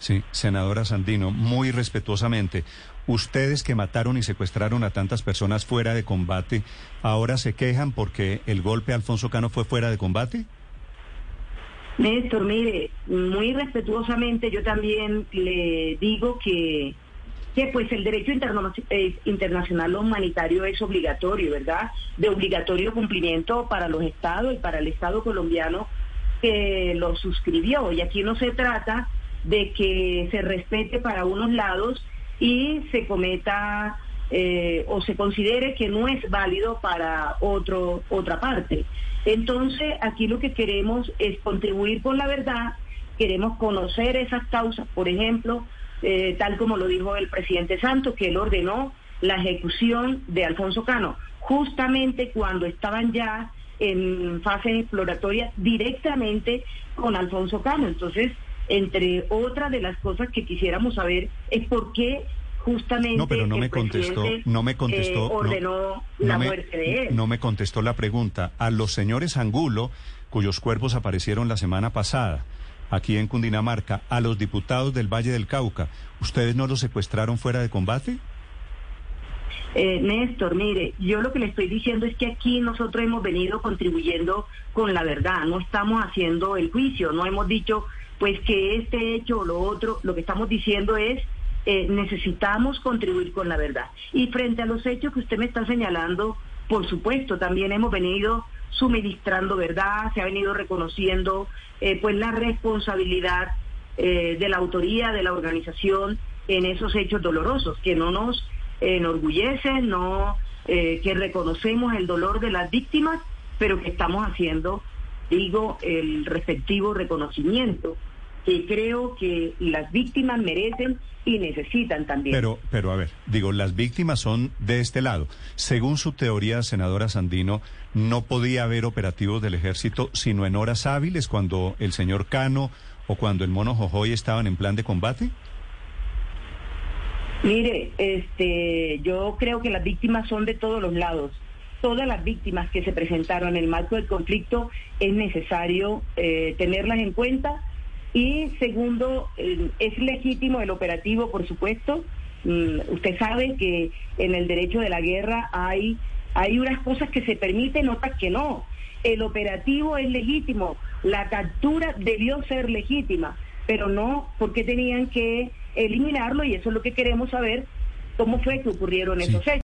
Sí, senadora Sandino, muy respetuosamente, ustedes que mataron y secuestraron a tantas personas fuera de combate, ¿ahora se quejan porque el golpe a Alfonso Cano fue fuera de combate? Néstor, mire, muy respetuosamente yo también le digo que, que pues el derecho eh, internacional humanitario es obligatorio, ¿verdad? De obligatorio cumplimiento para los estados y para el Estado colombiano que lo suscribió. Y aquí no se trata de que se respete para unos lados y se cometa eh, o se considere que no es válido para otro, otra parte. Entonces, aquí lo que queremos es contribuir con la verdad, queremos conocer esas causas, por ejemplo, eh, tal como lo dijo el presidente Santos, que él ordenó la ejecución de Alfonso Cano, justamente cuando estaban ya en fases exploratorias directamente con Alfonso Cano. Entonces, entre otras de las cosas que quisiéramos saber es por qué justamente no pero no me contestó no me contestó eh, ordenó la muerte de él. no me contestó la pregunta. A los señores Angulo cuyos cuerpos aparecieron la semana pasada aquí en Cundinamarca a los diputados del Valle del Cauca ustedes no los secuestraron fuera de combate eh, Néstor, mire, yo lo que le estoy diciendo es que aquí nosotros hemos venido contribuyendo con la verdad, no estamos haciendo el juicio, no hemos dicho pues que este hecho o lo otro, lo que estamos diciendo es eh, necesitamos contribuir con la verdad. Y frente a los hechos que usted me está señalando, por supuesto, también hemos venido suministrando verdad, se ha venido reconociendo eh, pues la responsabilidad eh, de la autoría de la organización en esos hechos dolorosos, que no nos enorgullecen, no, que reconocemos el dolor de las víctimas, pero que estamos haciendo, digo, el respectivo reconocimiento que creo que las víctimas merecen y necesitan también. Pero, pero a ver, digo, las víctimas son de este lado. Según su teoría, senadora Sandino, no podía haber operativos del ejército sino en horas hábiles cuando el señor Cano o cuando el mono Jojoy estaban en plan de combate. Mire, este, yo creo que las víctimas son de todos los lados. Todas las víctimas que se presentaron en el marco del conflicto es necesario eh, tenerlas en cuenta y segundo, eh, es legítimo el operativo, por supuesto. Mm, usted sabe que en el derecho de la guerra hay, hay unas cosas que se permiten, otras que no. El operativo es legítimo, la captura debió ser legítima, pero no porque tenían que eliminarlo y eso es lo que queremos saber, cómo fue que ocurrieron esos hechos.